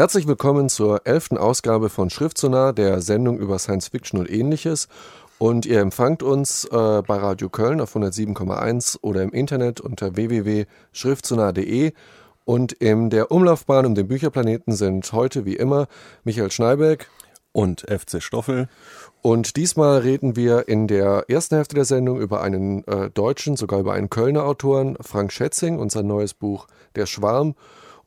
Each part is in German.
Herzlich willkommen zur elften Ausgabe von Schriftsonar, der Sendung über Science Fiction und ähnliches. Und ihr empfangt uns äh, bei Radio Köln auf 107,1 oder im Internet unter www.schriftsonar.de. Und in der Umlaufbahn um den Bücherplaneten sind heute wie immer Michael Schneiberg und FC Stoffel. Und diesmal reden wir in der ersten Hälfte der Sendung über einen äh, deutschen, sogar über einen Kölner Autoren, Frank Schätzing und sein neues Buch Der Schwarm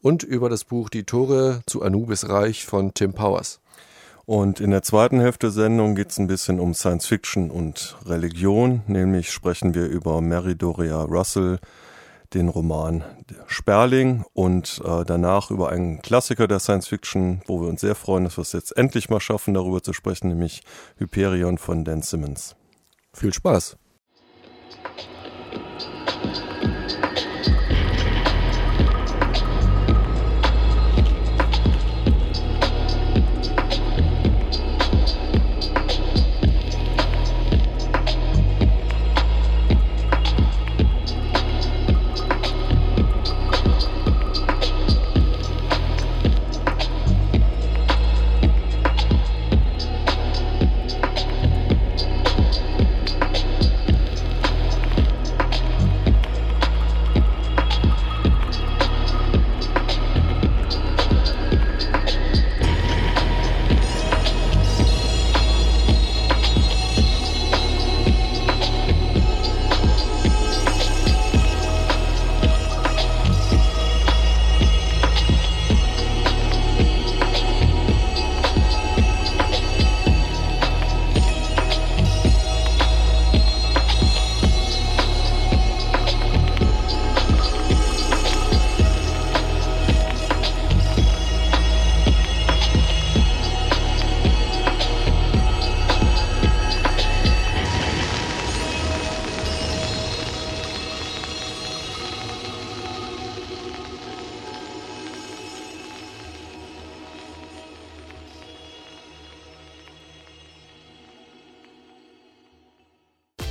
und über das Buch Die Tore zu Anubis Reich von Tim Powers. Und in der zweiten Hälfte der Sendung geht es ein bisschen um Science Fiction und Religion, nämlich sprechen wir über Mary Doria Russell, den Roman Sperling und äh, danach über einen Klassiker der Science Fiction, wo wir uns sehr freuen, dass wir es jetzt endlich mal schaffen, darüber zu sprechen, nämlich Hyperion von Dan Simmons. Viel Spaß!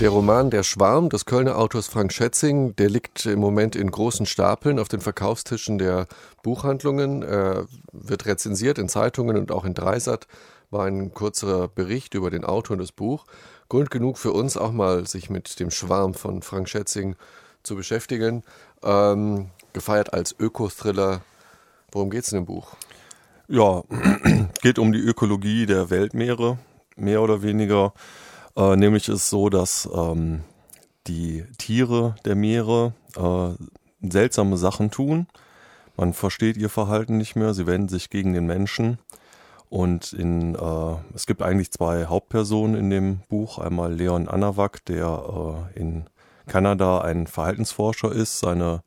Der Roman Der Schwarm des Kölner Autors Frank Schätzing, der liegt im Moment in großen Stapeln auf den Verkaufstischen der Buchhandlungen, er wird rezensiert in Zeitungen und auch in Dreisat war ein kurzer Bericht über den Autor und das Buch. Grund genug für uns auch mal sich mit dem Schwarm von Frank Schätzing zu beschäftigen. Ähm, gefeiert als Öko-Thriller. Worum geht es in dem Buch? Ja, geht um die Ökologie der Weltmeere, mehr oder weniger. Äh, nämlich ist so, dass ähm, die Tiere der Meere äh, seltsame Sachen tun. Man versteht ihr Verhalten nicht mehr, sie wenden sich gegen den Menschen. Und in, äh, es gibt eigentlich zwei Hauptpersonen in dem Buch. Einmal Leon Anawak, der äh, in Kanada ein Verhaltensforscher ist, seine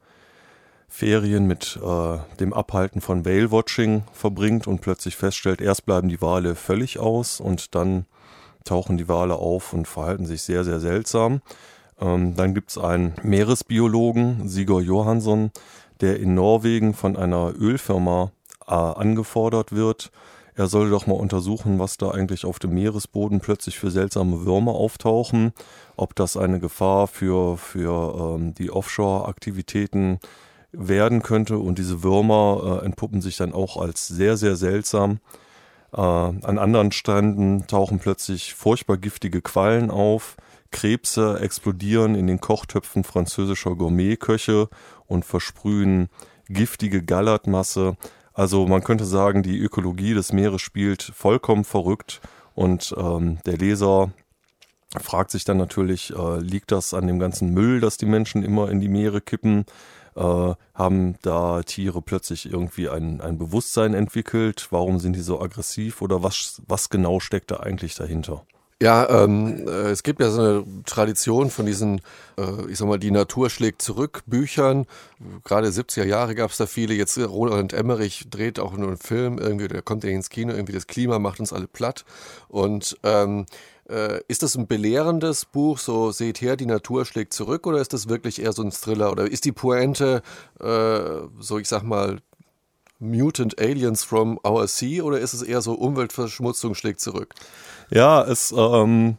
Ferien mit äh, dem Abhalten von Whale-Watching verbringt und plötzlich feststellt, erst bleiben die Wale völlig aus und dann tauchen die Wale auf und verhalten sich sehr, sehr seltsam. Ähm, dann gibt es einen Meeresbiologen, Sigurd Johansson, der in Norwegen von einer Ölfirma äh, angefordert wird. Er solle doch mal untersuchen, was da eigentlich auf dem Meeresboden plötzlich für seltsame Würmer auftauchen, ob das eine Gefahr für, für ähm, die Offshore-Aktivitäten werden könnte. Und diese Würmer äh, entpuppen sich dann auch als sehr, sehr seltsam. Äh, an anderen Stränden tauchen plötzlich furchtbar giftige Quallen auf. Krebse explodieren in den Kochtöpfen französischer Gourmetköche und versprühen giftige Gallertmasse. Also man könnte sagen, die Ökologie des Meeres spielt vollkommen verrückt und ähm, der Leser fragt sich dann natürlich, äh, liegt das an dem ganzen Müll, das die Menschen immer in die Meere kippen? Äh, haben da Tiere plötzlich irgendwie ein, ein Bewusstsein entwickelt? Warum sind die so aggressiv oder was, was genau steckt da eigentlich dahinter? Ja, ähm, äh, es gibt ja so eine Tradition von diesen, äh, ich sag mal, die Natur schlägt zurück Büchern. Gerade 70er Jahre gab es da viele. Jetzt Roland Emmerich dreht auch nur einen Film irgendwie, der kommt ja ins Kino, irgendwie das Klima macht uns alle platt. Und ähm, äh, ist das ein belehrendes Buch, so seht her, die Natur schlägt zurück, oder ist das wirklich eher so ein Thriller? Oder ist die Pointe, äh, so ich sag mal, Mutant Aliens from Our Sea, oder ist es eher so Umweltverschmutzung schlägt zurück? Ja, es, ähm,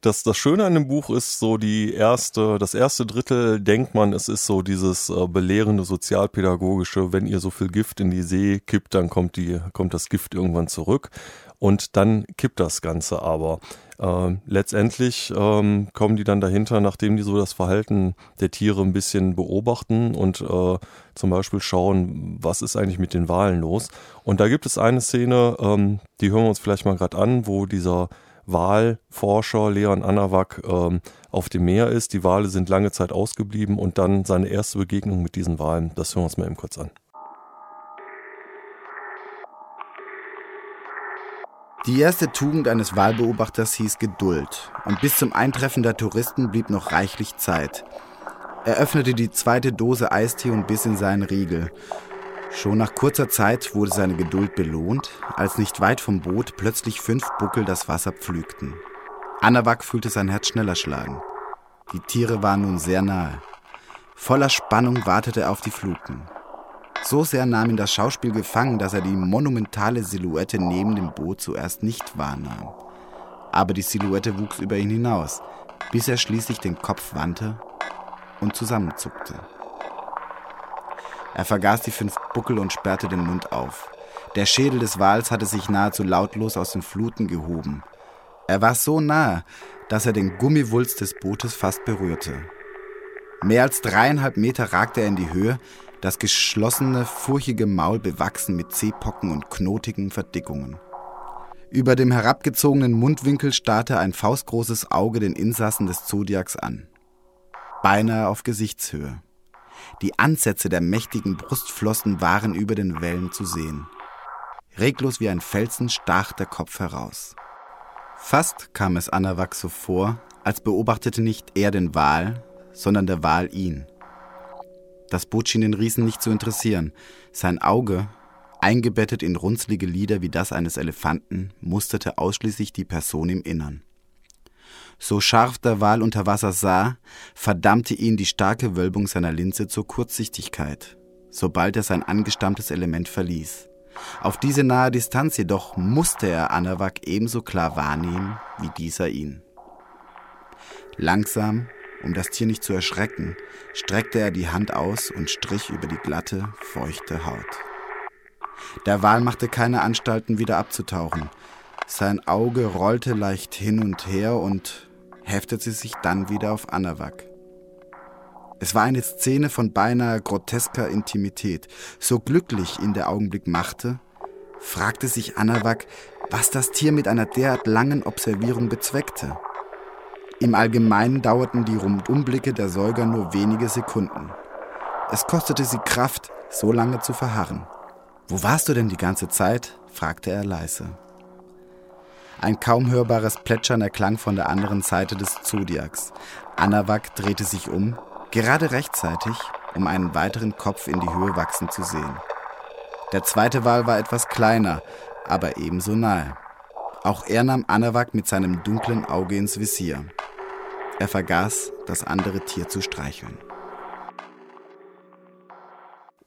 das, das Schöne an dem Buch ist so die erste, das erste Drittel denkt man, es ist so dieses äh, belehrende sozialpädagogische, wenn ihr so viel Gift in die See kippt, dann kommt die, kommt das Gift irgendwann zurück und dann kippt das Ganze aber. Äh, letztendlich ähm, kommen die dann dahinter, nachdem die so das Verhalten der Tiere ein bisschen beobachten und äh, zum Beispiel schauen, was ist eigentlich mit den Walen los. Und da gibt es eine Szene, ähm, die hören wir uns vielleicht mal gerade an, wo dieser Walforscher Leon Anawak ähm, auf dem Meer ist. Die Wale sind lange Zeit ausgeblieben und dann seine erste Begegnung mit diesen Walen. Das hören wir uns mal eben kurz an. Die erste Tugend eines Wahlbeobachters hieß Geduld. Und bis zum Eintreffen der Touristen blieb noch reichlich Zeit. Er öffnete die zweite Dose Eistee und biss in seinen Riegel. Schon nach kurzer Zeit wurde seine Geduld belohnt, als nicht weit vom Boot plötzlich fünf Buckel das Wasser pflügten. Anawak fühlte sein Herz schneller schlagen. Die Tiere waren nun sehr nahe. Voller Spannung wartete er auf die Fluten. So sehr nahm ihn das Schauspiel gefangen, dass er die monumentale Silhouette neben dem Boot zuerst nicht wahrnahm. Aber die Silhouette wuchs über ihn hinaus, bis er schließlich den Kopf wandte und zusammenzuckte. Er vergaß die fünf Buckel und sperrte den Mund auf. Der Schädel des Wals hatte sich nahezu lautlos aus den Fluten gehoben. Er war so nahe, dass er den Gummiwulst des Bootes fast berührte. Mehr als dreieinhalb Meter ragte er in die Höhe, das geschlossene, furchige Maul bewachsen mit Zehpocken und knotigen Verdickungen. Über dem herabgezogenen Mundwinkel starrte ein faustgroßes Auge den Insassen des Zodiacs an. Beinahe auf Gesichtshöhe. Die Ansätze der mächtigen Brustflossen waren über den Wellen zu sehen. Reglos wie ein Felsen stach der Kopf heraus. Fast kam es Anawak so vor, als beobachtete nicht er den Wal, sondern der Wal ihn. Das Boot schien den Riesen nicht zu interessieren. Sein Auge, eingebettet in runzlige Lider wie das eines Elefanten, musterte ausschließlich die Person im Innern. So scharf der Wal unter Wasser sah, verdammte ihn die starke Wölbung seiner Linse zur Kurzsichtigkeit, sobald er sein angestammtes Element verließ. Auf diese nahe Distanz jedoch musste er Anawak ebenso klar wahrnehmen wie dieser ihn. Langsam um das Tier nicht zu erschrecken, streckte er die Hand aus und strich über die glatte, feuchte Haut. Der Wal machte keine Anstalten, wieder abzutauchen. Sein Auge rollte leicht hin und her und heftete sich dann wieder auf Anawak. Es war eine Szene von beinahe grotesker Intimität. So glücklich ihn der Augenblick machte, fragte sich Anawak, was das Tier mit einer derart langen Observierung bezweckte. Im Allgemeinen dauerten die Rundumblicke der Säuger nur wenige Sekunden. Es kostete sie Kraft, so lange zu verharren. Wo warst du denn die ganze Zeit? fragte er leise. Ein kaum hörbares Plätschern erklang von der anderen Seite des Zodiacs. Anawak drehte sich um, gerade rechtzeitig, um einen weiteren Kopf in die Höhe wachsen zu sehen. Der zweite Wal war etwas kleiner, aber ebenso nahe. Auch er nahm Anawak mit seinem dunklen Auge ins Visier. Er vergaß, das andere Tier zu streicheln.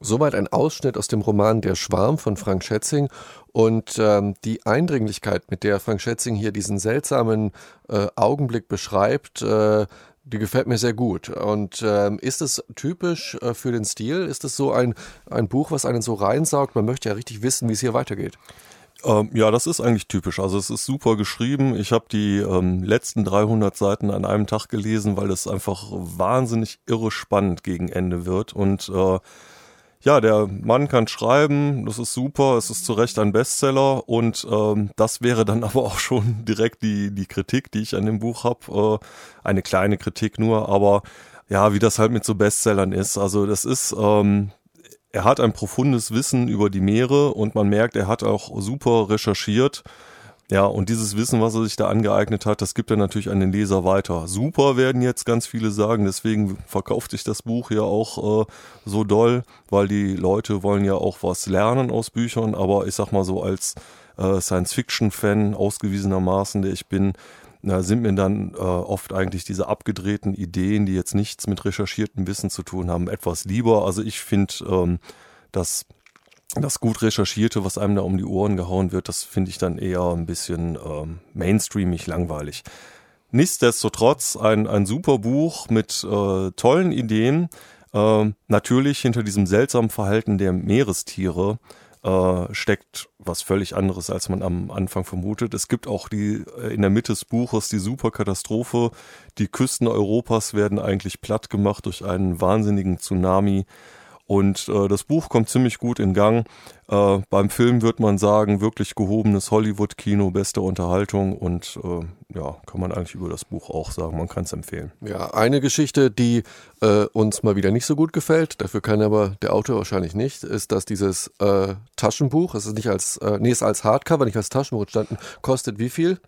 Soweit ein Ausschnitt aus dem Roman Der Schwarm von Frank Schätzing und ähm, die Eindringlichkeit, mit der Frank Schätzing hier diesen seltsamen äh, Augenblick beschreibt, äh, die gefällt mir sehr gut. Und ähm, ist es typisch äh, für den Stil? Ist es so ein, ein Buch, was einen so reinsaugt? Man möchte ja richtig wissen, wie es hier weitergeht. Ähm, ja, das ist eigentlich typisch. Also es ist super geschrieben. Ich habe die ähm, letzten 300 Seiten an einem Tag gelesen, weil es einfach wahnsinnig irre spannend gegen Ende wird. Und äh, ja, der Mann kann schreiben, das ist super, es ist zu Recht ein Bestseller und ähm, das wäre dann aber auch schon direkt die, die Kritik, die ich an dem Buch habe. Äh, eine kleine Kritik nur, aber ja, wie das halt mit so Bestsellern ist. Also das ist, ähm, er hat ein profundes Wissen über die Meere und man merkt, er hat auch super recherchiert. Ja, und dieses Wissen, was er sich da angeeignet hat, das gibt er natürlich an den Leser weiter. Super werden jetzt ganz viele sagen, deswegen verkauft sich das Buch ja auch äh, so doll, weil die Leute wollen ja auch was lernen aus Büchern, aber ich sag mal so als äh, Science-Fiction-Fan ausgewiesenermaßen, der ich bin, na, sind mir dann äh, oft eigentlich diese abgedrehten Ideen, die jetzt nichts mit recherchiertem Wissen zu tun haben, etwas lieber. Also ich finde, ähm, dass das gut recherchierte, was einem da um die Ohren gehauen wird, das finde ich dann eher ein bisschen ähm, mainstreamig langweilig. nichtsdestotrotz ein, ein super Buch mit äh, tollen Ideen. Äh, natürlich hinter diesem seltsamen Verhalten der Meerestiere äh, steckt was völlig anderes, als man am Anfang vermutet. Es gibt auch die äh, in der Mitte des Buches die Superkatastrophe. Die Küsten Europas werden eigentlich platt gemacht durch einen wahnsinnigen Tsunami. Und äh, das Buch kommt ziemlich gut in Gang. Äh, beim Film wird man sagen, wirklich gehobenes Hollywood-Kino, beste Unterhaltung und äh, ja, kann man eigentlich über das Buch auch sagen. Man kann es empfehlen. Ja, eine Geschichte, die äh, uns mal wieder nicht so gut gefällt, dafür kann aber der Autor wahrscheinlich nicht, ist, dass dieses äh, Taschenbuch, es ist nicht als, äh, nee, ist als Hardcover, nicht als Taschenbuch entstanden, kostet wie viel?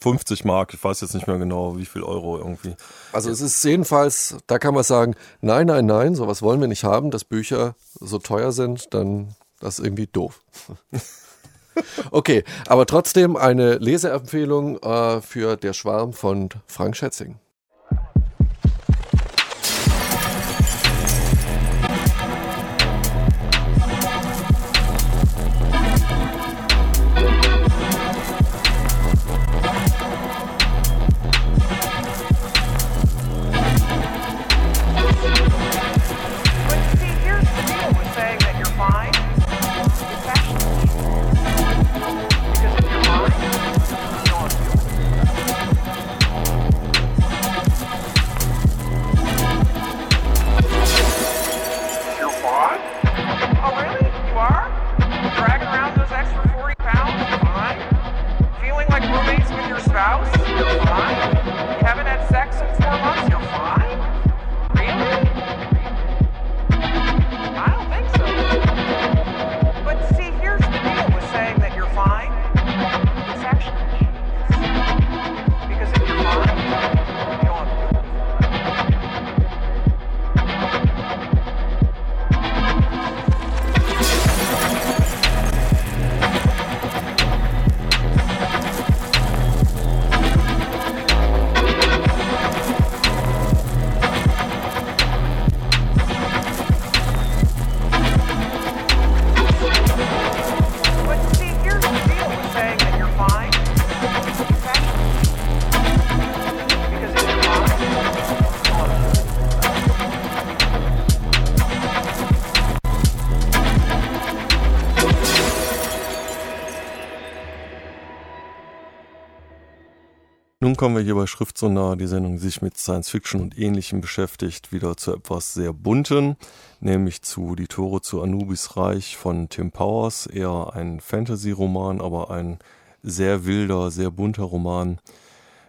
50 Mark, ich weiß jetzt nicht mehr genau, wie viel Euro irgendwie. Also es ist jedenfalls, da kann man sagen, nein, nein, nein, sowas wollen wir nicht haben, dass Bücher so teuer sind, dann das ist irgendwie doof. okay, aber trotzdem eine Leseempfehlung äh, für Der Schwarm von Frank Schätzing. Nun kommen wir hier bei Schriftsonar, die Sendung, die sich mit Science Fiction und Ähnlichem beschäftigt, wieder zu etwas sehr Bunten, nämlich zu Die Tore zu Anubis Reich von Tim Powers. Eher ein Fantasy-Roman, aber ein sehr wilder, sehr bunter Roman.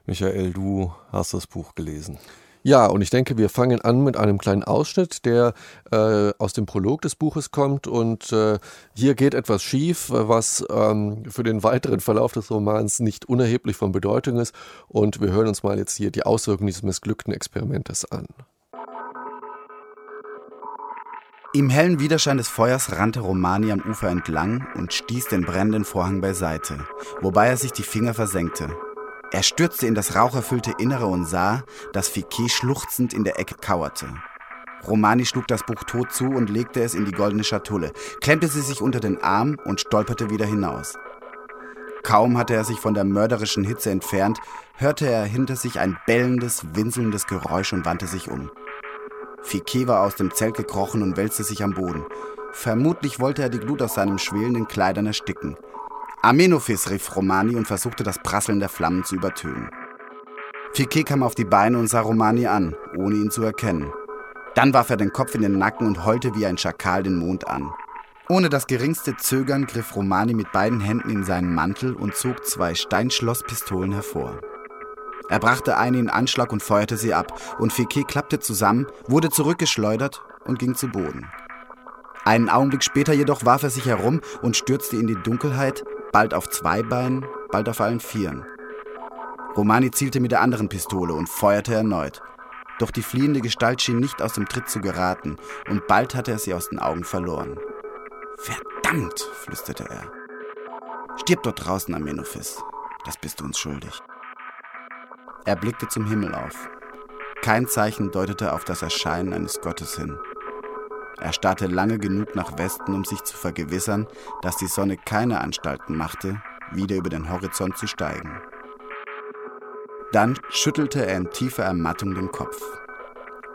Michael, du hast das Buch gelesen. Ja, und ich denke, wir fangen an mit einem kleinen Ausschnitt, der äh, aus dem Prolog des Buches kommt. Und äh, hier geht etwas schief, was ähm, für den weiteren Verlauf des Romans nicht unerheblich von Bedeutung ist. Und wir hören uns mal jetzt hier die Auswirkungen dieses missglückten Experimentes an. Im hellen Widerschein des Feuers rannte Romani am Ufer entlang und stieß den brennenden Vorhang beiseite, wobei er sich die Finger versenkte. Er stürzte in das raucherfüllte Innere und sah, dass Fiquet schluchzend in der Ecke kauerte. Romani schlug das Buch tot zu und legte es in die goldene Schatulle, klemmte sie sich unter den Arm und stolperte wieder hinaus. Kaum hatte er sich von der mörderischen Hitze entfernt, hörte er hinter sich ein bellendes, winselndes Geräusch und wandte sich um. Fiquet war aus dem Zelt gekrochen und wälzte sich am Boden. Vermutlich wollte er die Glut aus seinen schwelenden Kleidern ersticken. Amenophis, rief Romani und versuchte das Prasseln der Flammen zu übertönen. Fiquet kam auf die Beine und sah Romani an, ohne ihn zu erkennen. Dann warf er den Kopf in den Nacken und heulte wie ein Schakal den Mond an. Ohne das geringste Zögern griff Romani mit beiden Händen in seinen Mantel und zog zwei Steinschlosspistolen hervor. Er brachte eine in Anschlag und feuerte sie ab, und Fiquet klappte zusammen, wurde zurückgeschleudert und ging zu Boden. Einen Augenblick später jedoch warf er sich herum und stürzte in die Dunkelheit, bald auf zwei Beinen, bald auf allen Vieren. Romani zielte mit der anderen Pistole und feuerte erneut. Doch die fliehende Gestalt schien nicht aus dem Tritt zu geraten, und bald hatte er sie aus den Augen verloren. Verdammt, flüsterte er. Stirb dort draußen, Amenophis. Das bist du uns schuldig. Er blickte zum Himmel auf. Kein Zeichen deutete auf das Erscheinen eines Gottes hin. Er starrte lange genug nach Westen, um sich zu vergewissern, dass die Sonne keine Anstalten machte, wieder über den Horizont zu steigen. Dann schüttelte er in tiefer Ermattung den Kopf.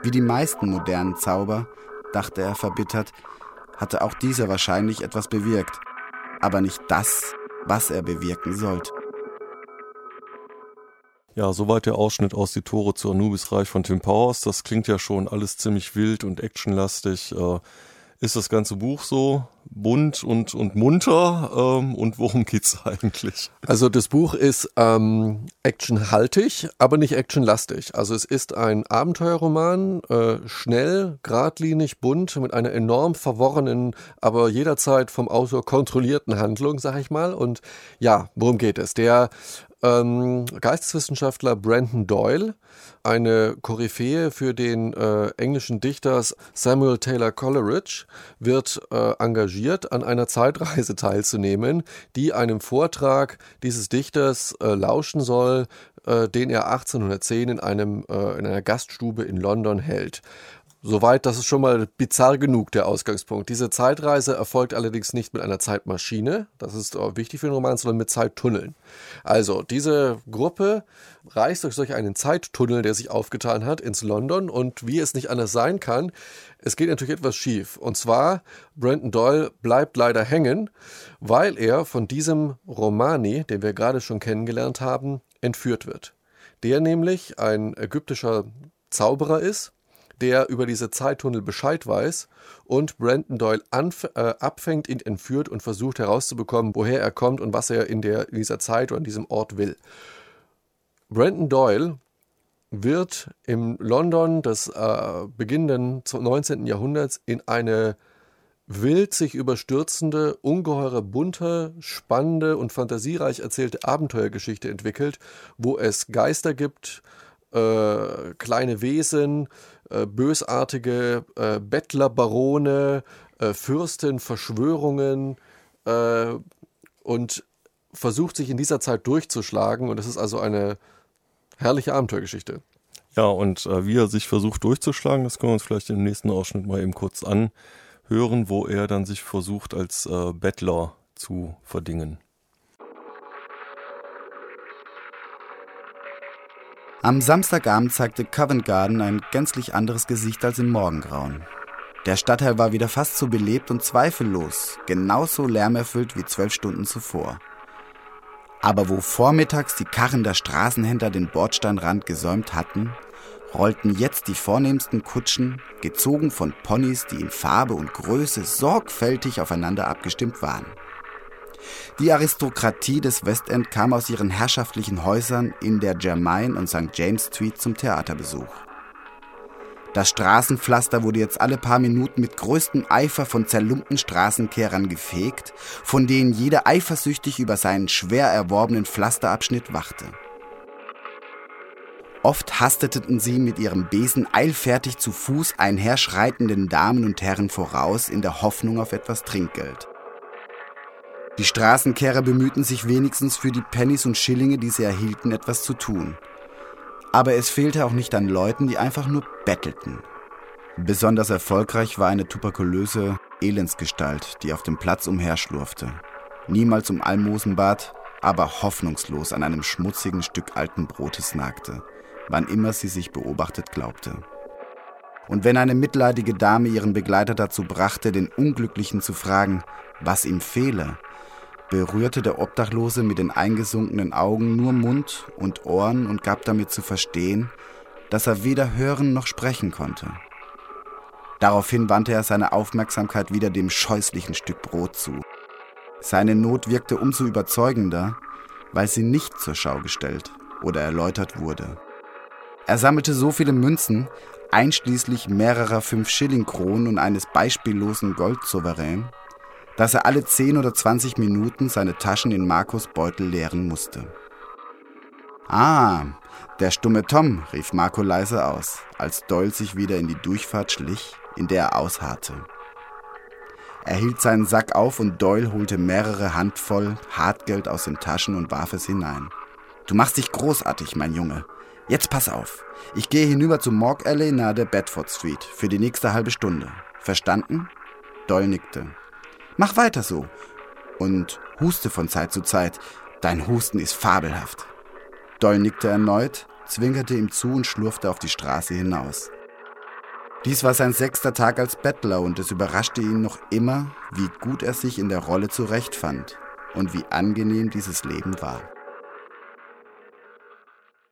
Wie die meisten modernen Zauber, dachte er verbittert, hatte auch dieser wahrscheinlich etwas bewirkt, aber nicht das, was er bewirken sollte. Ja, soweit der Ausschnitt aus Die Tore zu Anubis-Reich von Tim Powers. Das klingt ja schon alles ziemlich wild und actionlastig. Äh, ist das ganze Buch so bunt und, und munter? Ähm, und worum geht's eigentlich? Also das Buch ist ähm, actionhaltig, aber nicht actionlastig. Also es ist ein Abenteuerroman, äh, schnell, geradlinig, bunt, mit einer enorm verworrenen, aber jederzeit vom Autor kontrollierten Handlung, sag ich mal. Und ja, worum geht es? Der ähm, Geisteswissenschaftler Brandon Doyle, eine Koryphäe für den äh, englischen Dichter Samuel Taylor Coleridge, wird äh, engagiert, an einer Zeitreise teilzunehmen, die einem Vortrag dieses Dichters äh, lauschen soll, äh, den er 1810 in, einem, äh, in einer Gaststube in London hält. Soweit, das ist schon mal bizarr genug, der Ausgangspunkt. Diese Zeitreise erfolgt allerdings nicht mit einer Zeitmaschine, das ist wichtig für den Roman, sondern mit Zeittunneln. Also, diese Gruppe reist durch solch einen Zeittunnel, der sich aufgetan hat, ins London und wie es nicht anders sein kann, es geht natürlich etwas schief. Und zwar, Brandon Doyle bleibt leider hängen, weil er von diesem Romani, den wir gerade schon kennengelernt haben, entführt wird. Der nämlich ein ägyptischer Zauberer ist, der über diese Zeittunnel Bescheid weiß und Brandon Doyle äh, abfängt, ihn entführt und versucht herauszubekommen, woher er kommt und was er in, der, in dieser Zeit oder an diesem Ort will. Brandon Doyle wird im London des äh, beginnenden 19. Jahrhunderts in eine wild sich überstürzende, ungeheure bunte, spannende und fantasiereich erzählte Abenteuergeschichte entwickelt, wo es Geister gibt, äh, kleine Wesen, äh, bösartige äh, Bettlerbarone, äh, Fürsten, Verschwörungen äh, und versucht sich in dieser Zeit durchzuschlagen. Und es ist also eine herrliche Abenteuergeschichte. Ja, und äh, wie er sich versucht durchzuschlagen, das können wir uns vielleicht im nächsten Ausschnitt mal eben kurz anhören, wo er dann sich versucht als Bettler zu verdingen. Am Samstagabend zeigte Covent Garden ein gänzlich anderes Gesicht als im Morgengrauen. Der Stadtteil war wieder fast so belebt und zweifellos genauso lärmerfüllt wie zwölf Stunden zuvor. Aber wo vormittags die Karren der Straßenhändler den Bordsteinrand gesäumt hatten, rollten jetzt die vornehmsten Kutschen, gezogen von Ponys, die in Farbe und Größe sorgfältig aufeinander abgestimmt waren. Die Aristokratie des Westend kam aus ihren herrschaftlichen Häusern in der Germain und St. James Street zum Theaterbesuch. Das Straßenpflaster wurde jetzt alle paar Minuten mit größtem Eifer von zerlumpten Straßenkehrern gefegt, von denen jeder eifersüchtig über seinen schwer erworbenen Pflasterabschnitt wachte. Oft hasteten sie mit ihrem Besen eilfertig zu Fuß einherschreitenden Damen und Herren voraus in der Hoffnung auf etwas Trinkgeld. Die Straßenkehrer bemühten sich wenigstens für die Pennies und Schillinge, die sie erhielten, etwas zu tun. Aber es fehlte auch nicht an Leuten, die einfach nur bettelten. Besonders erfolgreich war eine tuberkulöse Elendsgestalt, die auf dem Platz umherschlurfte. Niemals um Almosen bat, aber hoffnungslos an einem schmutzigen Stück alten Brotes nagte, wann immer sie sich beobachtet glaubte. Und wenn eine mitleidige Dame ihren Begleiter dazu brachte, den Unglücklichen zu fragen, was ihm fehle, berührte der Obdachlose mit den eingesunkenen Augen nur Mund und Ohren und gab damit zu verstehen, dass er weder hören noch sprechen konnte. Daraufhin wandte er seine Aufmerksamkeit wieder dem scheußlichen Stück Brot zu. Seine Not wirkte umso überzeugender, weil sie nicht zur Schau gestellt oder erläutert wurde. Er sammelte so viele Münzen, einschließlich mehrerer Fünf-Schilling-Kronen und eines beispiellosen Goldsouverän, dass er alle 10 oder 20 Minuten seine Taschen in Markus Beutel leeren musste. Ah, der stumme Tom, rief Marco leise aus, als Doyle sich wieder in die Durchfahrt schlich, in der er ausharrte. Er hielt seinen Sack auf und Doyle holte mehrere Handvoll Hartgeld aus den Taschen und warf es hinein. Du machst dich großartig, mein Junge. Jetzt pass auf. Ich gehe hinüber zum Morgue Alley nahe der Bedford Street für die nächste halbe Stunde. Verstanden? Doyle nickte. Mach weiter so. Und huste von Zeit zu Zeit. Dein Husten ist fabelhaft. Doyle nickte erneut, zwinkerte ihm zu und schlurfte auf die Straße hinaus. Dies war sein sechster Tag als Bettler und es überraschte ihn noch immer, wie gut er sich in der Rolle zurechtfand und wie angenehm dieses Leben war.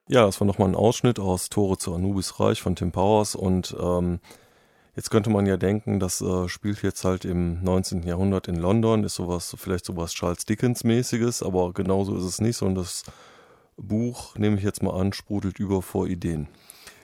Ja, das war nochmal ein Ausschnitt aus Tore zu Anubis Reich von Tim Powers und ähm, jetzt könnte man ja denken, das äh, spielt jetzt halt im 19. Jahrhundert in London, ist sowas, vielleicht sowas Charles Dickens mäßiges, aber genauso ist es nicht, sondern das Buch, nehme ich jetzt mal an, sprudelt über vor Ideen.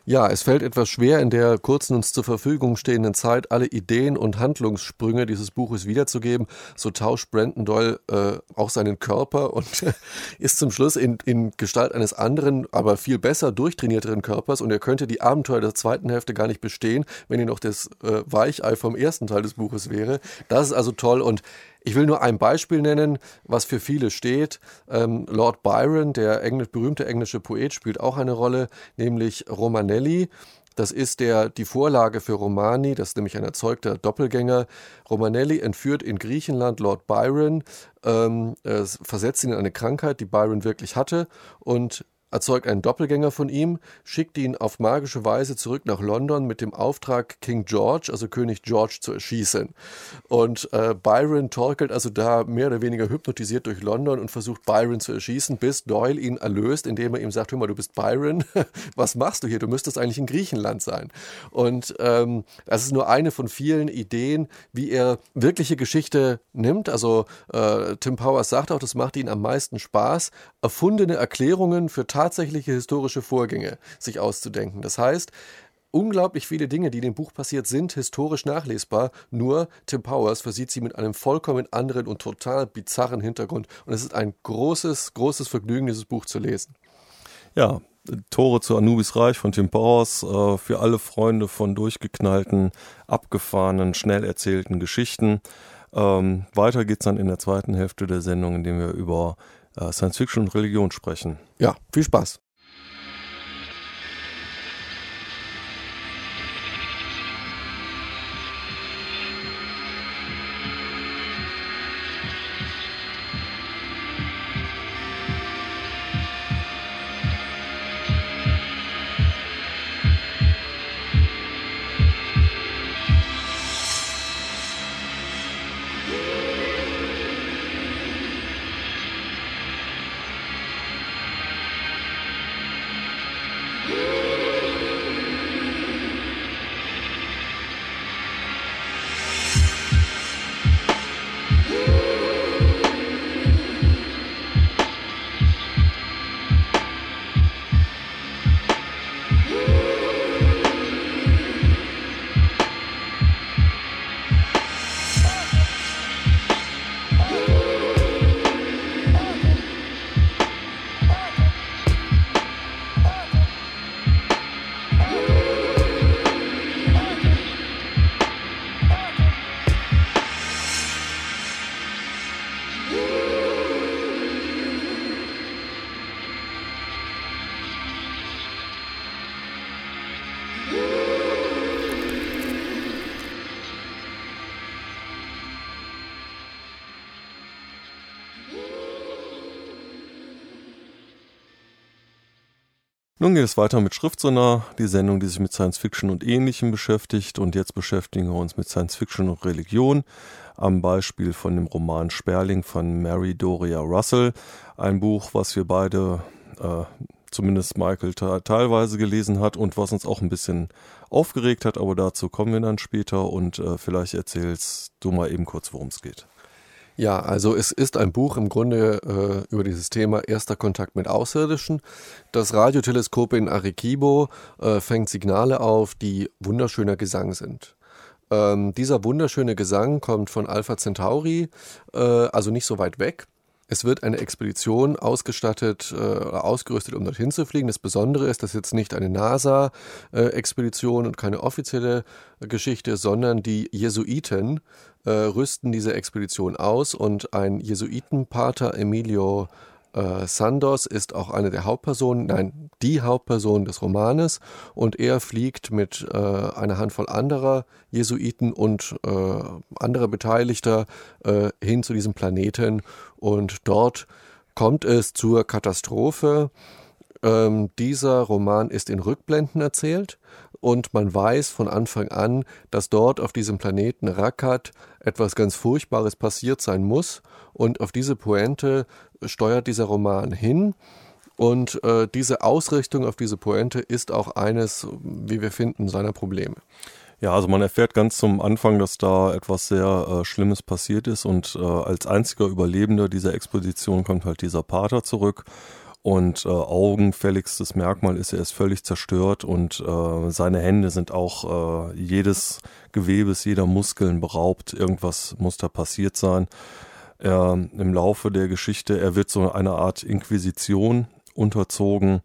Ja, es fällt etwas schwer, in der kurzen uns zur Verfügung stehenden Zeit alle Ideen und Handlungssprünge dieses Buches wiederzugeben. So tauscht Brandon Doyle äh, auch seinen Körper und ist zum Schluss in, in Gestalt eines anderen, aber viel besser durchtrainierteren Körpers und er könnte die Abenteuer der zweiten Hälfte gar nicht bestehen, wenn er noch das äh, Weichei vom ersten Teil des Buches wäre. Das ist also toll und ich will nur ein Beispiel nennen, was für viele steht. Ähm, Lord Byron, der englisch, berühmte englische Poet, spielt auch eine Rolle, nämlich Romanelli. Das ist der, die Vorlage für Romani, das ist nämlich ein erzeugter Doppelgänger. Romanelli entführt in Griechenland Lord Byron, ähm, versetzt ihn in eine Krankheit, die Byron wirklich hatte und erzeugt einen Doppelgänger von ihm, schickt ihn auf magische Weise zurück nach London mit dem Auftrag, King George, also König George, zu erschießen. Und äh, Byron torkelt also da mehr oder weniger hypnotisiert durch London und versucht Byron zu erschießen, bis Doyle ihn erlöst, indem er ihm sagt, hör mal, du bist Byron, was machst du hier? Du müsstest eigentlich in Griechenland sein. Und ähm, das ist nur eine von vielen Ideen, wie er wirkliche Geschichte nimmt. Also äh, Tim Powers sagt auch, das macht ihn am meisten Spaß, erfundene Erklärungen für tatsächliche historische Vorgänge sich auszudenken. Das heißt, unglaublich viele Dinge, die dem Buch passiert sind, historisch nachlesbar. Nur Tim Powers versieht sie mit einem vollkommen anderen und total bizarren Hintergrund. Und es ist ein großes, großes Vergnügen, dieses Buch zu lesen. Ja, Tore zu Anubis Reich von Tim Powers äh, für alle Freunde von durchgeknallten, abgefahrenen, schnell erzählten Geschichten. Ähm, weiter geht's dann in der zweiten Hälfte der Sendung, indem wir über Science Fiction und Religion sprechen. Ja, viel Spaß. Nun geht es weiter mit Schriftsonar, die Sendung, die sich mit Science Fiction und Ähnlichem beschäftigt. Und jetzt beschäftigen wir uns mit Science Fiction und Religion am Beispiel von dem Roman Sperling von Mary Doria Russell. Ein Buch, was wir beide, äh, zumindest Michael teilweise gelesen hat und was uns auch ein bisschen aufgeregt hat, aber dazu kommen wir dann später und äh, vielleicht erzählst du mal eben kurz, worum es geht. Ja, also es ist ein Buch im Grunde äh, über dieses Thema erster Kontakt mit Außerirdischen. Das Radioteleskop in Arequibo äh, fängt Signale auf, die wunderschöner Gesang sind. Ähm, dieser wunderschöne Gesang kommt von Alpha Centauri, äh, also nicht so weit weg. Es wird eine Expedition ausgestattet, äh, ausgerüstet, um dorthin zu fliegen. Das Besondere ist, dass jetzt nicht eine NASA-Expedition und keine offizielle Geschichte, sondern die Jesuiten äh, rüsten diese Expedition aus und ein Jesuitenpater Emilio äh, Sandos ist auch eine der Hauptpersonen, nein, die Hauptperson des Romanes und er fliegt mit äh, einer Handvoll anderer Jesuiten und äh, anderer Beteiligter äh, hin zu diesem Planeten und dort kommt es zur Katastrophe. Ähm, dieser Roman ist in Rückblenden erzählt und man weiß von Anfang an, dass dort auf diesem Planeten Rakat etwas ganz Furchtbares passiert sein muss und auf diese Pointe steuert dieser Roman hin. Und äh, diese Ausrichtung auf diese Pointe ist auch eines, wie wir finden, seiner Probleme. Ja, also man erfährt ganz zum Anfang, dass da etwas sehr äh, Schlimmes passiert ist und äh, als einziger Überlebender dieser Expedition kommt halt dieser Pater zurück und äh, augenfälligstes Merkmal ist, er ist völlig zerstört und äh, seine Hände sind auch äh, jedes Gewebes, jeder Muskeln beraubt. Irgendwas muss da passiert sein. Er, Im Laufe der Geschichte, er wird so eine Art Inquisition unterzogen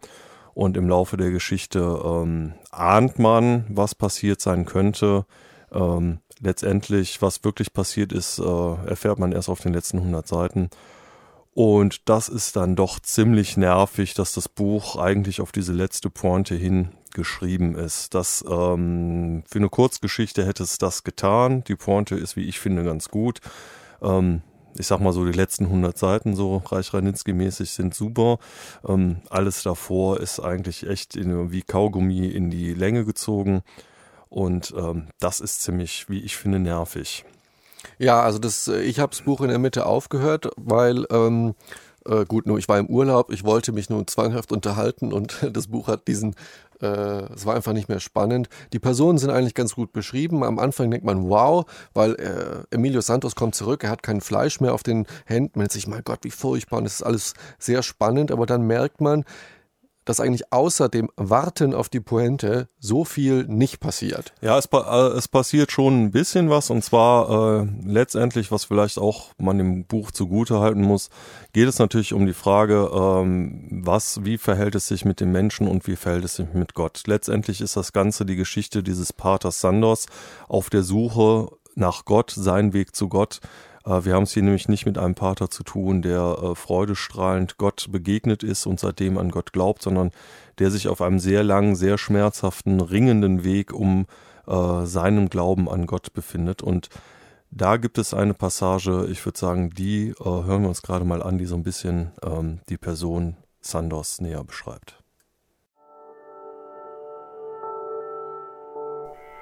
und im Laufe der Geschichte ähm, ahnt man, was passiert sein könnte. Ähm, letztendlich, was wirklich passiert ist, äh, erfährt man erst auf den letzten 100 Seiten. Und das ist dann doch ziemlich nervig, dass das Buch eigentlich auf diese letzte Pointe hin geschrieben ist. Das ähm, für eine Kurzgeschichte hätte es das getan. Die Pointe ist, wie ich finde, ganz gut. Ähm, ich sag mal so, die letzten 100 Seiten, so Reich Ranitzky-mäßig, sind super. Ähm, alles davor ist eigentlich echt in, wie Kaugummi in die Länge gezogen. Und ähm, das ist ziemlich, wie ich finde, nervig. Ja, also das, äh, ich habe das Buch in der Mitte aufgehört, weil ähm, äh, gut, nur ich war im Urlaub, ich wollte mich nun zwanghaft unterhalten und das Buch hat diesen, äh, es war einfach nicht mehr spannend. Die Personen sind eigentlich ganz gut beschrieben. Am Anfang denkt man, wow, weil äh, Emilio Santos kommt zurück, er hat kein Fleisch mehr auf den Händen. Man denkt sich, mein Gott, wie furchtbar. Und es ist alles sehr spannend, aber dann merkt man, dass eigentlich außer dem Warten auf die Pointe so viel nicht passiert. Ja, es, äh, es passiert schon ein bisschen was und zwar äh, letztendlich, was vielleicht auch man dem Buch zugute halten muss, geht es natürlich um die Frage, ähm, was, wie verhält es sich mit dem Menschen und wie verhält es sich mit Gott. Letztendlich ist das Ganze die Geschichte dieses Paters Sandos auf der Suche nach Gott, sein Weg zu Gott, wir haben es hier nämlich nicht mit einem Pater zu tun, der äh, freudestrahlend Gott begegnet ist und seitdem an Gott glaubt, sondern der sich auf einem sehr langen, sehr schmerzhaften, ringenden Weg um äh, seinen Glauben an Gott befindet. Und da gibt es eine Passage, ich würde sagen, die äh, hören wir uns gerade mal an, die so ein bisschen ähm, die Person Sandos näher beschreibt.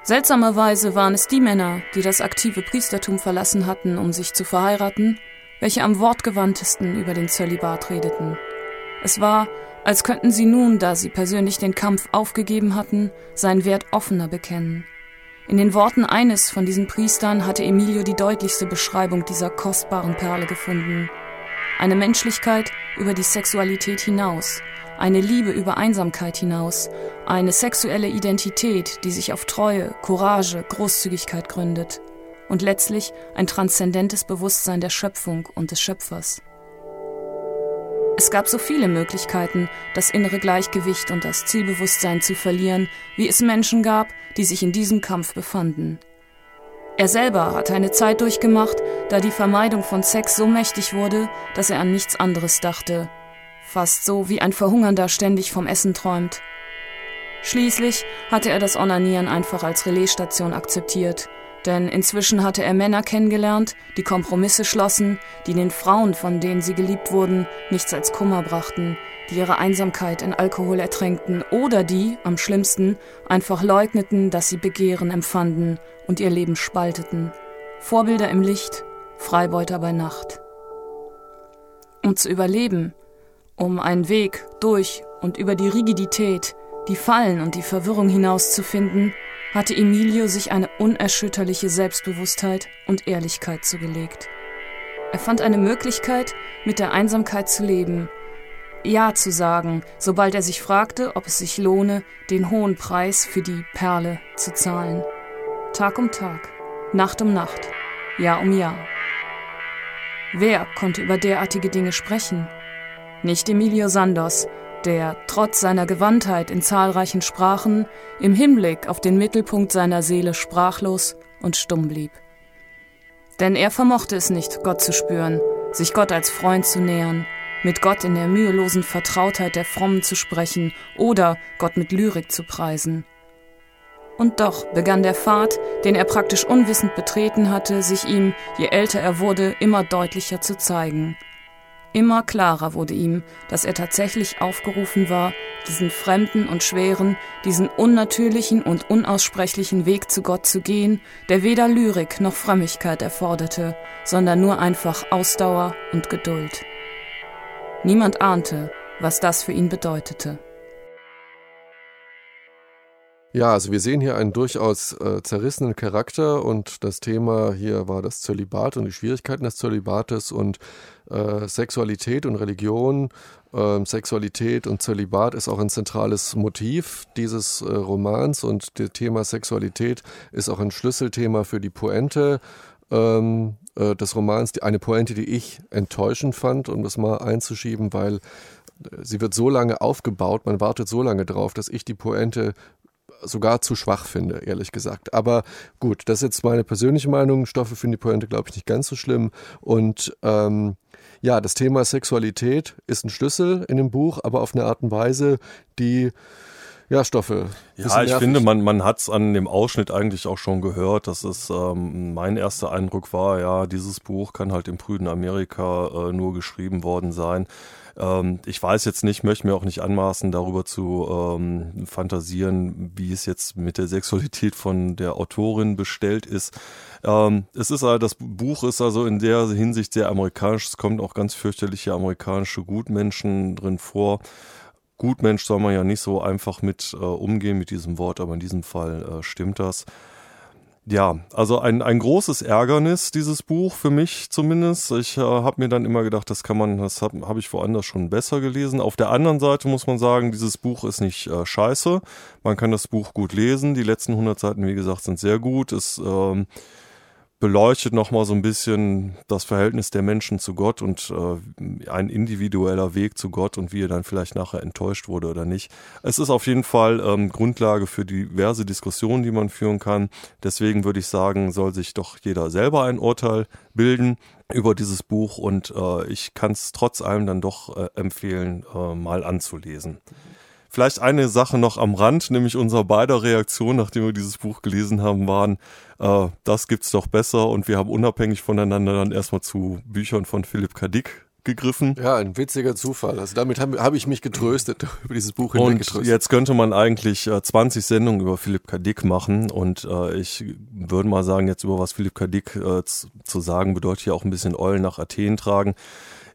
Seltsamerweise waren es die Männer, die das aktive Priestertum verlassen hatten, um sich zu verheiraten, welche am wortgewandtesten über den Zölibat redeten. Es war, als könnten sie nun, da sie persönlich den Kampf aufgegeben hatten, seinen Wert offener bekennen. In den Worten eines von diesen Priestern hatte Emilio die deutlichste Beschreibung dieser kostbaren Perle gefunden. Eine Menschlichkeit über die Sexualität hinaus, eine Liebe über Einsamkeit hinaus, eine sexuelle Identität, die sich auf Treue, Courage, Großzügigkeit gründet und letztlich ein transzendentes Bewusstsein der Schöpfung und des Schöpfers. Es gab so viele Möglichkeiten, das innere Gleichgewicht und das Zielbewusstsein zu verlieren, wie es Menschen gab, die sich in diesem Kampf befanden. Er selber hatte eine Zeit durchgemacht, da die Vermeidung von Sex so mächtig wurde, dass er an nichts anderes dachte, fast so wie ein Verhungernder ständig vom Essen träumt. Schließlich hatte er das Onanieren einfach als Relaisstation akzeptiert, denn inzwischen hatte er Männer kennengelernt, die Kompromisse schlossen, die den Frauen, von denen sie geliebt wurden, nichts als Kummer brachten, die ihre Einsamkeit in Alkohol ertränkten oder die, am schlimmsten, einfach leugneten, dass sie Begehren empfanden und ihr Leben spalteten. Vorbilder im Licht, Freibeuter bei Nacht. Um zu überleben, um einen Weg durch und über die Rigidität, die Fallen und die Verwirrung hinauszufinden, hatte Emilio sich eine unerschütterliche Selbstbewusstheit und Ehrlichkeit zugelegt. Er fand eine Möglichkeit, mit der Einsamkeit zu leben, Ja zu sagen, sobald er sich fragte, ob es sich lohne, den hohen Preis für die Perle zu zahlen. Tag um Tag, Nacht um Nacht, Jahr um Jahr. Wer konnte über derartige Dinge sprechen? Nicht Emilio Sandos, der trotz seiner Gewandtheit in zahlreichen Sprachen im Hinblick auf den Mittelpunkt seiner Seele sprachlos und stumm blieb. Denn er vermochte es nicht, Gott zu spüren, sich Gott als Freund zu nähern, mit Gott in der mühelosen Vertrautheit der Frommen zu sprechen oder Gott mit Lyrik zu preisen. Und doch begann der Pfad, den er praktisch unwissend betreten hatte, sich ihm, je älter er wurde, immer deutlicher zu zeigen – Immer klarer wurde ihm, dass er tatsächlich aufgerufen war, diesen fremden und schweren, diesen unnatürlichen und unaussprechlichen Weg zu Gott zu gehen, der weder Lyrik noch Frömmigkeit erforderte, sondern nur einfach Ausdauer und Geduld. Niemand ahnte, was das für ihn bedeutete. Ja, also wir sehen hier einen durchaus äh, zerrissenen Charakter und das Thema hier war das Zölibat und die Schwierigkeiten des Zölibates und äh, Sexualität und Religion. Äh, Sexualität und Zölibat ist auch ein zentrales Motiv dieses äh, Romans und das Thema Sexualität ist auch ein Schlüsselthema für die Pointe ähm, äh, des Romans. Eine Pointe, die ich enttäuschend fand, um das mal einzuschieben, weil äh, sie wird so lange aufgebaut, man wartet so lange drauf, dass ich die Pointe sogar zu schwach finde, ehrlich gesagt. Aber gut, das ist jetzt meine persönliche Meinung. Stoffe finden die Pointe, glaube ich, nicht ganz so schlimm. Und ähm, ja, das Thema Sexualität ist ein Schlüssel in dem Buch, aber auf eine Art und Weise, die ja, Stoffe. Ja, ich finde, man, man hat es an dem Ausschnitt eigentlich auch schon gehört, dass es ähm, mein erster Eindruck war, ja, dieses Buch kann halt im prüden Amerika äh, nur geschrieben worden sein. Ähm, ich weiß jetzt nicht, möchte mir auch nicht anmaßen, darüber zu ähm, fantasieren, wie es jetzt mit der Sexualität von der Autorin bestellt ist. Ähm, es ist also, das Buch ist also in der Hinsicht sehr amerikanisch. Es kommt auch ganz fürchterliche amerikanische Gutmenschen drin vor. Gutmensch soll man ja nicht so einfach mit äh, umgehen mit diesem Wort, aber in diesem Fall äh, stimmt das. Ja, also ein, ein großes Ärgernis, dieses Buch, für mich zumindest. Ich äh, habe mir dann immer gedacht, das kann man, das habe hab ich woanders schon besser gelesen. Auf der anderen Seite muss man sagen, dieses Buch ist nicht äh, scheiße. Man kann das Buch gut lesen. Die letzten 100 Seiten, wie gesagt, sind sehr gut. Es ähm, beleuchtet nochmal so ein bisschen das Verhältnis der Menschen zu Gott und äh, ein individueller Weg zu Gott und wie er dann vielleicht nachher enttäuscht wurde oder nicht. Es ist auf jeden Fall ähm, Grundlage für diverse Diskussionen, die man führen kann. Deswegen würde ich sagen, soll sich doch jeder selber ein Urteil bilden über dieses Buch und äh, ich kann es trotz allem dann doch äh, empfehlen, äh, mal anzulesen. Vielleicht eine Sache noch am Rand, nämlich unser beider Reaktion, nachdem wir dieses Buch gelesen haben, waren, äh, das gibt's doch besser und wir haben unabhängig voneinander dann erstmal zu Büchern von Philipp Kadik gegriffen. Ja, ein witziger Zufall. Also damit habe hab ich mich getröstet, über dieses Buch Und jetzt könnte man eigentlich äh, 20 Sendungen über Philipp Kadik machen und äh, ich würde mal sagen, jetzt über was Philipp Kadik äh, zu sagen, bedeutet ja auch ein bisschen Eulen nach Athen tragen.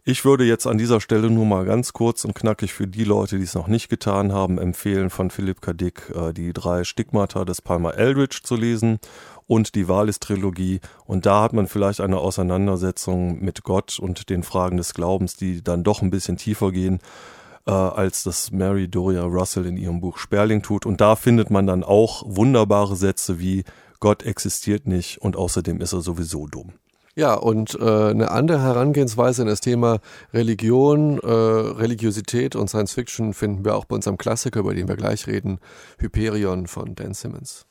Ich würde jetzt an dieser Stelle nur mal ganz kurz und knackig für die Leute, die es noch nicht getan haben, empfehlen, von Philipp K. Dick äh, die drei Stigmata des Palmer Eldridge zu lesen und die Valis-Trilogie. Und da hat man vielleicht eine Auseinandersetzung mit Gott und den Fragen des Glaubens, die dann doch ein bisschen tiefer gehen äh, als das Mary Doria Russell in ihrem Buch Sperling tut. Und da findet man dann auch wunderbare Sätze wie Gott existiert nicht und außerdem ist er sowieso dumm. Ja, und äh, eine andere Herangehensweise in das Thema Religion, äh, Religiosität und Science Fiction finden wir auch bei unserem Klassiker, über den wir gleich reden, Hyperion von Dan Simmons.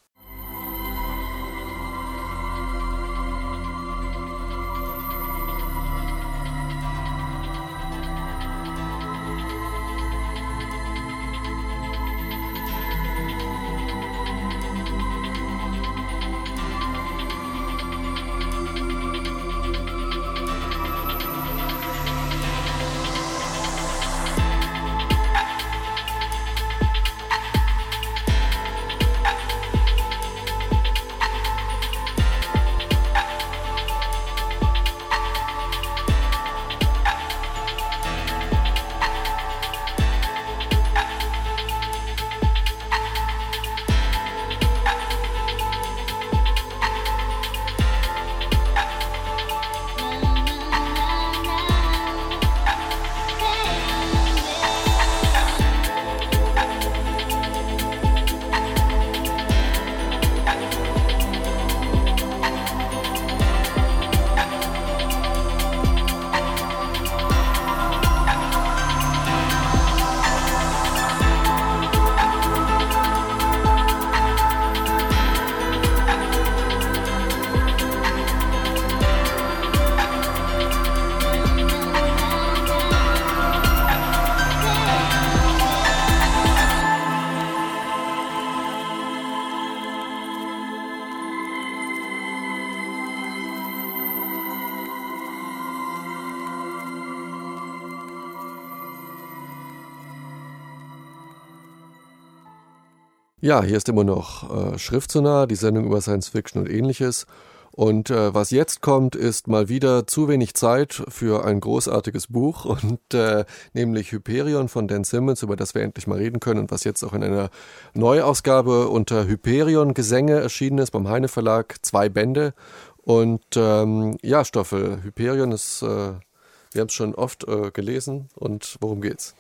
Ja, hier ist immer noch äh, Schriftsonar, die Sendung über Science Fiction und ähnliches. Und äh, was jetzt kommt, ist mal wieder zu wenig Zeit für ein großartiges Buch und äh, nämlich Hyperion von Dan Simmons, über das wir endlich mal reden können und was jetzt auch in einer Neuausgabe unter Hyperion Gesänge erschienen ist beim Heine Verlag, zwei Bände. Und ähm, ja, Stoffel, Hyperion ist, äh, wir haben es schon oft äh, gelesen und worum geht's?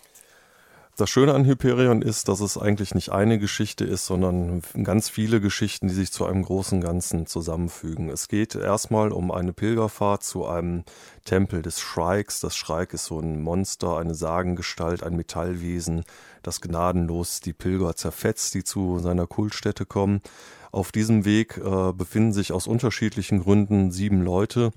Das Schöne an Hyperion ist, dass es eigentlich nicht eine Geschichte ist, sondern ganz viele Geschichten, die sich zu einem großen Ganzen zusammenfügen. Es geht erstmal um eine Pilgerfahrt zu einem Tempel des Shrikes. Das Shrike ist so ein Monster, eine Sagengestalt, ein Metallwesen, das gnadenlos die Pilger zerfetzt, die zu seiner Kultstätte kommen. Auf diesem Weg äh, befinden sich aus unterschiedlichen Gründen sieben Leute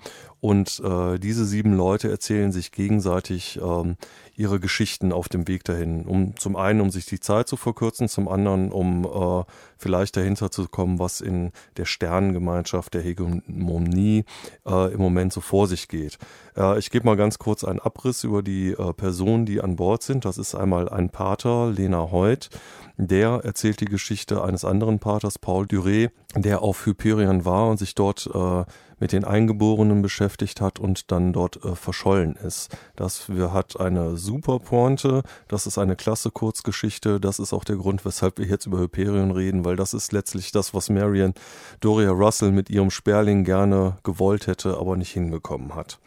und äh, diese sieben Leute erzählen sich gegenseitig ähm, ihre Geschichten auf dem Weg dahin. Um zum einen, um sich die Zeit zu verkürzen, zum anderen, um äh, vielleicht dahinter zu kommen, was in der Sternengemeinschaft der Hegemonie äh, im Moment so vor sich geht. Äh, ich gebe mal ganz kurz einen Abriss über die äh, Personen, die an Bord sind. Das ist einmal ein Pater, Lena Heut. Der erzählt die Geschichte eines anderen Paters, Paul Duré, der auf Hyperion war und sich dort äh, mit den Eingeborenen beschäftigt hat und dann dort äh, verschollen ist. Das hat eine super Pointe, das ist eine klasse Kurzgeschichte, das ist auch der Grund, weshalb wir jetzt über Hyperion reden, weil das ist letztlich das, was Marion Doria Russell mit ihrem Sperling gerne gewollt hätte, aber nicht hinbekommen hat.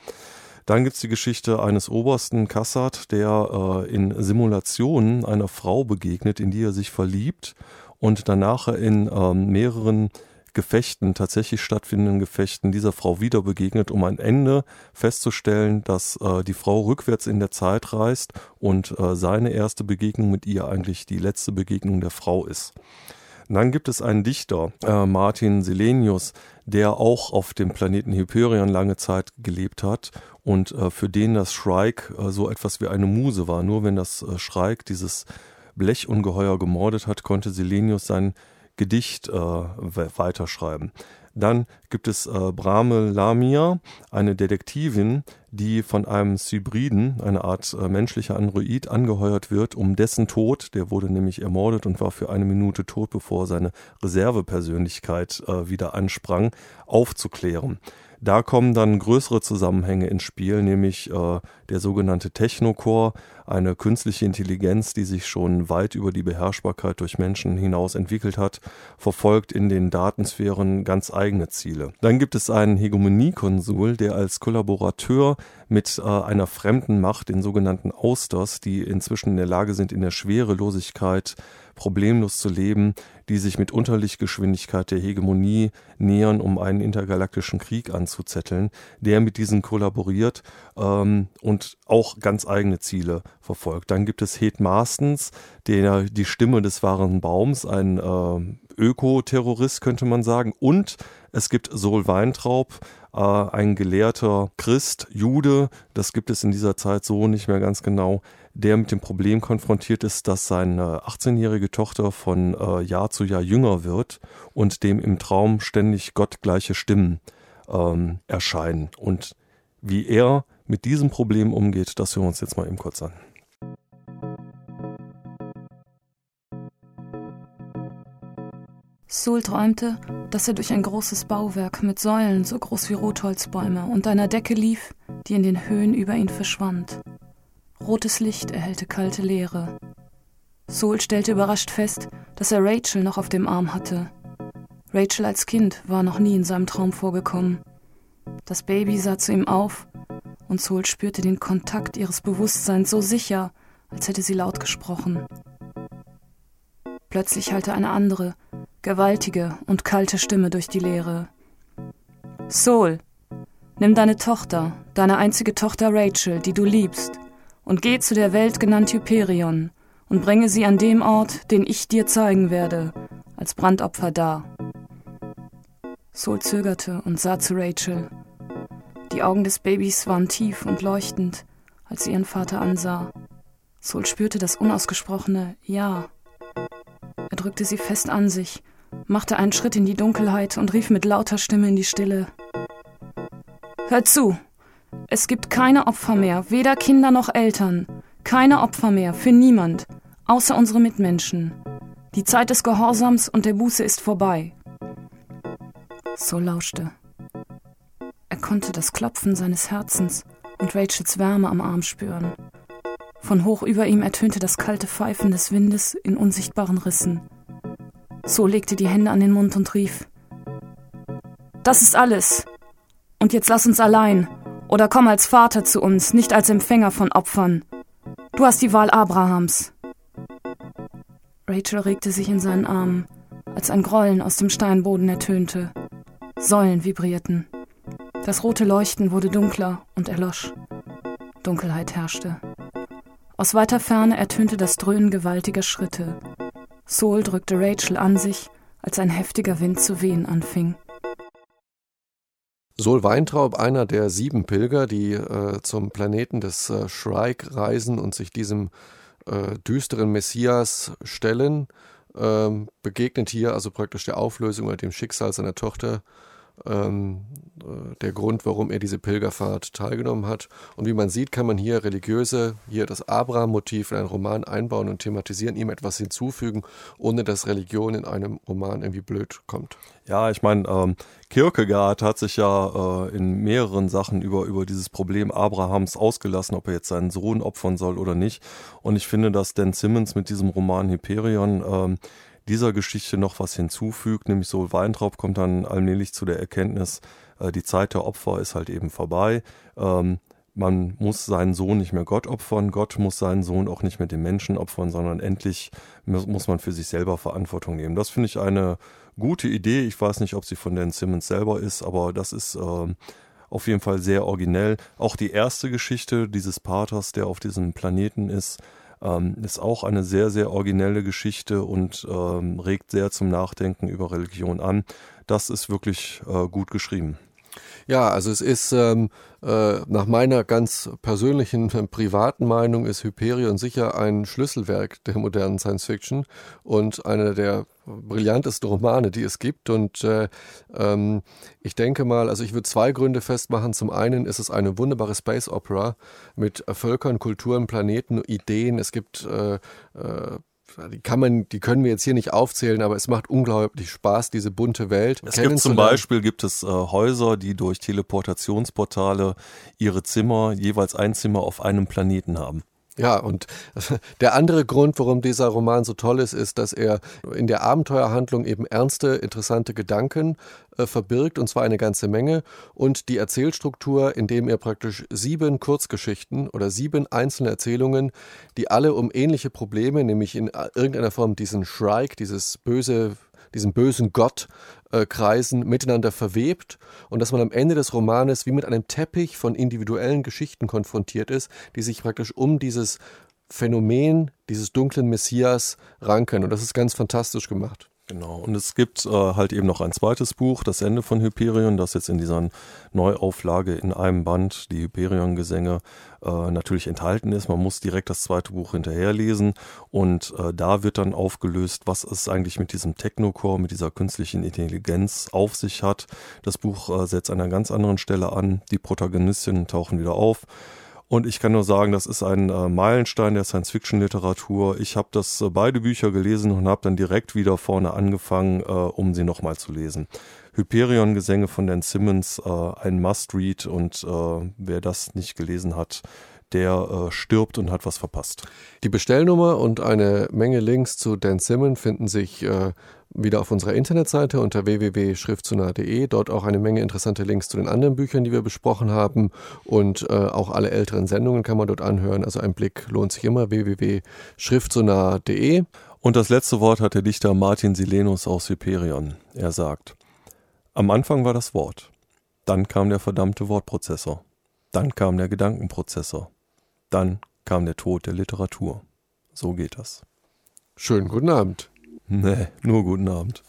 Dann gibt's die Geschichte eines Obersten Kassat, der äh, in Simulationen einer Frau begegnet, in die er sich verliebt und danach in ähm, mehreren Gefechten, tatsächlich stattfindenden Gefechten dieser Frau wieder begegnet, um ein Ende festzustellen, dass äh, die Frau rückwärts in der Zeit reist und äh, seine erste Begegnung mit ihr eigentlich die letzte Begegnung der Frau ist. Dann gibt es einen Dichter, äh, Martin Selenius, der auch auf dem Planeten Hyperion lange Zeit gelebt hat und äh, für den das Shrike äh, so etwas wie eine Muse war. Nur wenn das äh, Shrike dieses Blechungeheuer gemordet hat, konnte Selenius sein Gedicht äh, weiterschreiben. Dann gibt es äh, Brahme Lamia, eine Detektivin, die von einem Hybriden, eine Art äh, menschlicher Android, angeheuert wird, um dessen Tod, der wurde nämlich ermordet und war für eine Minute tot, bevor seine Reservepersönlichkeit äh, wieder ansprang, aufzuklären. Da kommen dann größere Zusammenhänge ins Spiel, nämlich äh, der sogenannte Technocore, eine künstliche Intelligenz, die sich schon weit über die Beherrschbarkeit durch Menschen hinaus entwickelt hat, verfolgt in den Datensphären ganz eigene Ziele. Dann gibt es einen Hegemoniekonsul, der als Kollaborateur mit äh, einer fremden Macht, den sogenannten Austers, die inzwischen in der Lage sind, in der Schwerelosigkeit problemlos zu leben, die sich mit Unterlichtgeschwindigkeit der Hegemonie nähern, um einen intergalaktischen Krieg anzuzetteln, der mit diesen kollaboriert ähm, und auch ganz eigene Ziele verfolgt. Dann gibt es Hed Marstens, der die Stimme des wahren Baums, ein äh, Ökoterrorist könnte man sagen, und es gibt Sol Weintraub, äh, ein gelehrter Christ, Jude, das gibt es in dieser Zeit so nicht mehr ganz genau, der mit dem Problem konfrontiert ist, dass seine 18-jährige Tochter von äh, Jahr zu Jahr jünger wird und dem im Traum ständig gottgleiche Stimmen ähm, erscheinen. Und wie er mit diesem Problem umgeht, das hören wir uns jetzt mal eben kurz an. Sul träumte, dass er durch ein großes Bauwerk mit Säulen so groß wie Rotholzbäume und einer Decke lief, die in den Höhen über ihn verschwand. Rotes Licht erhellte kalte Leere. Sol stellte überrascht fest, dass er Rachel noch auf dem Arm hatte. Rachel als Kind war noch nie in seinem Traum vorgekommen. Das Baby sah zu ihm auf, und Sol spürte den Kontakt ihres Bewusstseins so sicher, als hätte sie laut gesprochen. Plötzlich hallte eine andere, gewaltige und kalte Stimme durch die Leere. Sol, nimm deine Tochter, deine einzige Tochter Rachel, die du liebst, und geh zu der Welt genannt Hyperion und bringe sie an dem Ort, den ich dir zeigen werde, als Brandopfer dar. Sol zögerte und sah zu Rachel. Die Augen des Babys waren tief und leuchtend, als sie ihren Vater ansah. Sol spürte das unausgesprochene Ja. Er drückte sie fest an sich, machte einen Schritt in die Dunkelheit und rief mit lauter Stimme in die Stille. Hör zu! Es gibt keine Opfer mehr, weder Kinder noch Eltern. Keine Opfer mehr, für niemand, außer unsere Mitmenschen. Die Zeit des Gehorsams und der Buße ist vorbei. So lauschte. Er konnte das Klopfen seines Herzens und Rachels Wärme am Arm spüren. Von hoch über ihm ertönte das kalte Pfeifen des Windes in unsichtbaren Rissen. So legte die Hände an den Mund und rief Das ist alles. Und jetzt lass uns allein. Oder komm als Vater zu uns, nicht als Empfänger von Opfern. Du hast die Wahl Abrahams. Rachel regte sich in seinen Armen, als ein Grollen aus dem Steinboden ertönte. Säulen vibrierten. Das rote Leuchten wurde dunkler und erlosch. Dunkelheit herrschte. Aus weiter Ferne ertönte das Dröhnen gewaltiger Schritte. Sol drückte Rachel an sich, als ein heftiger Wind zu wehen anfing. Sol Weintraub, einer der sieben Pilger, die äh, zum Planeten des äh, Shrike reisen und sich diesem äh, düsteren Messias stellen, ähm, begegnet hier also praktisch der Auflösung oder dem Schicksal seiner Tochter ähm, äh, der Grund, warum er diese Pilgerfahrt teilgenommen hat. Und wie man sieht, kann man hier religiöse, hier das Abraham-Motiv in einen Roman einbauen und thematisieren, ihm etwas hinzufügen, ohne dass Religion in einem Roman irgendwie blöd kommt. Ja, ich meine, ähm, Kierkegaard hat sich ja äh, in mehreren Sachen über, über dieses Problem Abrahams ausgelassen, ob er jetzt seinen Sohn opfern soll oder nicht. Und ich finde, dass Dan Simmons mit diesem Roman Hyperion ähm, dieser Geschichte noch was hinzufügt, nämlich so Weintraub kommt dann allmählich zu der Erkenntnis, äh, die Zeit der Opfer ist halt eben vorbei. Ähm, man muss seinen Sohn nicht mehr Gott opfern, Gott muss seinen Sohn auch nicht mehr den Menschen opfern, sondern endlich muss man für sich selber Verantwortung nehmen. Das finde ich eine gute Idee. Ich weiß nicht, ob sie von Dan Simmons selber ist, aber das ist äh, auf jeden Fall sehr originell. Auch die erste Geschichte dieses Paters, der auf diesem Planeten ist, ähm, ist auch eine sehr, sehr originelle Geschichte und ähm, regt sehr zum Nachdenken über Religion an. Das ist wirklich äh, gut geschrieben. Ja, also es ist ähm, äh, nach meiner ganz persönlichen, äh, privaten Meinung ist Hyperion sicher ein Schlüsselwerk der modernen Science Fiction und einer der brillantesten Romane, die es gibt. Und äh, ähm, ich denke mal, also ich würde zwei Gründe festmachen. Zum einen ist es eine wunderbare Space Opera mit Völkern, Kulturen, Planeten, Ideen. Es gibt äh, äh, die kann man, die können wir jetzt hier nicht aufzählen, aber es macht unglaublich Spaß, diese bunte Welt. Es gibt zum Beispiel gibt es äh, Häuser, die durch Teleportationsportale ihre Zimmer, jeweils ein Zimmer auf einem Planeten haben. Ja, und der andere Grund, warum dieser Roman so toll ist, ist, dass er in der Abenteuerhandlung eben ernste, interessante Gedanken äh, verbirgt, und zwar eine ganze Menge. Und die Erzählstruktur, indem er praktisch sieben Kurzgeschichten oder sieben einzelne Erzählungen, die alle um ähnliche Probleme, nämlich in äh, irgendeiner Form diesen Shrike, dieses böse diesen bösen Gott äh, kreisen, miteinander verwebt und dass man am Ende des Romanes wie mit einem Teppich von individuellen Geschichten konfrontiert ist, die sich praktisch um dieses Phänomen dieses dunklen Messias ranken. Und das ist ganz fantastisch gemacht. Genau, und es gibt äh, halt eben noch ein zweites Buch, das Ende von Hyperion, das jetzt in dieser Neuauflage in einem Band, die Hyperion-Gesänge, äh, natürlich enthalten ist. Man muss direkt das zweite Buch hinterherlesen und äh, da wird dann aufgelöst, was es eigentlich mit diesem Technocore, mit dieser künstlichen Intelligenz auf sich hat. Das Buch äh, setzt an einer ganz anderen Stelle an, die Protagonistinnen tauchen wieder auf. Und ich kann nur sagen, das ist ein äh, Meilenstein der Science-Fiction-Literatur. Ich habe das äh, beide Bücher gelesen und habe dann direkt wieder vorne angefangen, äh, um sie nochmal zu lesen. Hyperion-Gesänge von Dan Simmons, äh, ein Must-Read und äh, wer das nicht gelesen hat, der äh, stirbt und hat was verpasst. Die Bestellnummer und eine Menge Links zu Dan Simmons finden sich äh, wieder auf unserer Internetseite unter www.schriftzunah.de. Dort auch eine Menge interessante Links zu den anderen Büchern, die wir besprochen haben. Und äh, auch alle älteren Sendungen kann man dort anhören. Also ein Blick lohnt sich immer. www.schriftzunah.de. Und das letzte Wort hat der Dichter Martin Silenus aus Hyperion. Er sagt, am Anfang war das Wort. Dann kam der verdammte Wortprozessor. Dann kam der Gedankenprozessor. Dann kam der Tod der Literatur. So geht das. Schönen guten Abend. Nee, nur guten Abend.